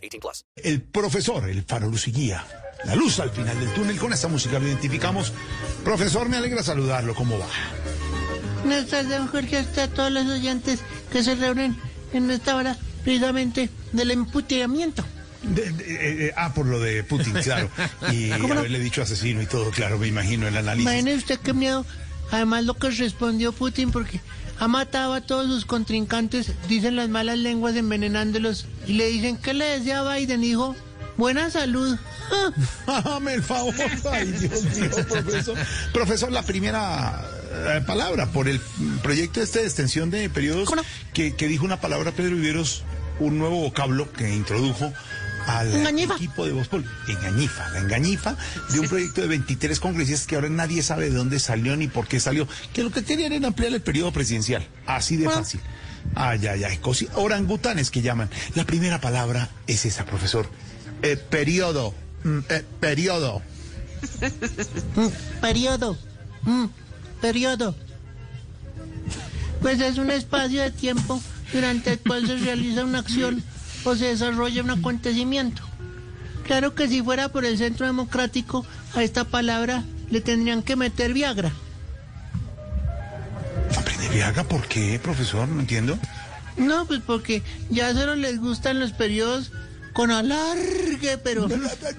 18 plus. El profesor, el faro luz y guía. La luz al final del túnel. Con esta música lo identificamos. Profesor, me alegra saludarlo. ¿Cómo va? Buenas tardes, don Jorge, hasta todos los oyentes que se reúnen en esta hora precisamente del emputeamiento. De- de- eh, eh, ah, por lo de Putin, claro. Y ¿Cómo no? haberle dicho asesino y todo, claro, me imagino el análisis. Imagine usted qué miedo. Además, lo que respondió Putin, porque ha matado a todos sus contrincantes, dicen las malas lenguas envenenándolos, y le dicen que le decía a Biden, dijo, buena salud. Hágame el favor. Ay, Dios mío, profesor. Profesor, la primera eh, palabra por el proyecto este de extensión de periodos que, que dijo una palabra Pedro Viveros, un nuevo vocablo que introdujo al Engañifa. equipo de Voz Engañifa, la engañifa de un proyecto de 23 congresistas que ahora nadie sabe de dónde salió ni por qué salió, que lo que querían era ampliar el periodo presidencial, así de Ah. fácil. Ay, ay, ay, cosi- orangutanes que llaman. La primera palabra es esa, profesor. Eh, periodo. Mm, eh, periodo. Mm, periodo. Mm, periodo. Pues es un espacio de tiempo durante el cual se realiza una acción o se desarrolla un acontecimiento. Claro que si fuera por el centro democrático, a esta palabra le tendrían que meter Viagra. ¿Aprende Viaga? ¿Por qué, profesor? No entiendo. No, pues porque ya solo les gustan los periodos con alargue, pero...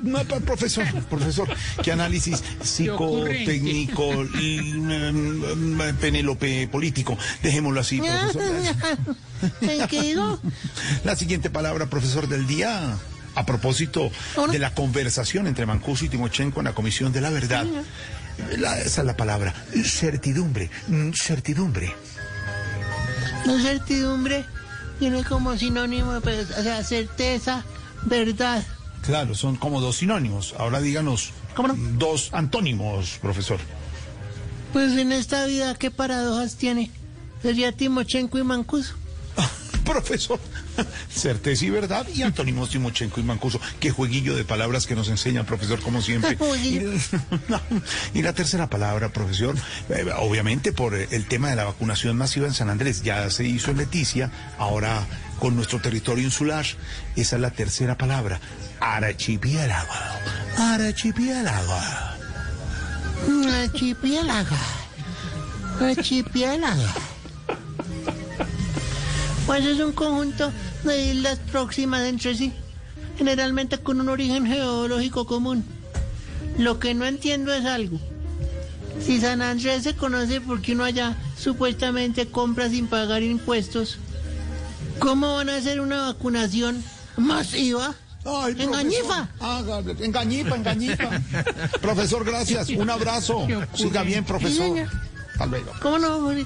No, no, profesor, profesor, ¿qué análisis psicotécnico, mm, Penélope político? Dejémoslo así, profesor. ¿En qué digo? La siguiente palabra, profesor del día, a propósito de la conversación entre Mancuso y Timochenko en la Comisión de la Verdad. La- esa es la palabra, certidumbre, mm, certidumbre. La certidumbre tiene como sinónimo, pues, o sea, certeza, verdad. Claro, son como dos sinónimos. Ahora díganos ¿Cómo no? dos antónimos, profesor. Pues en esta vida, ¿qué paradojas tiene? Sería Timochenko y Mancuso. Profesor, certeza y verdad y antónimos Timochenko y Mancuso. Qué jueguillo de palabras que nos enseña, profesor, como siempre. Y la tercera palabra, profesor, eh, obviamente por eh, el tema de la vacunación masiva en San Andrés, ya se hizo en Leticia, ahora con nuestro territorio insular, esa es la tercera palabra, archipiélago. Archipiélago. Archipiélago. Archipiélago. Pues es un conjunto de islas próximas entre sí, generalmente con un origen geológico común. Lo que no entiendo es algo. Si San Andrés se conoce porque uno allá supuestamente compra sin pagar impuestos, ¿cómo van a hacer una vacunación masiva? Ay, Engañifa. engañifa, engañifa. profesor, gracias. Un abrazo. Siga bien, profesor. Hasta luego. ¿Cómo no? Jorge?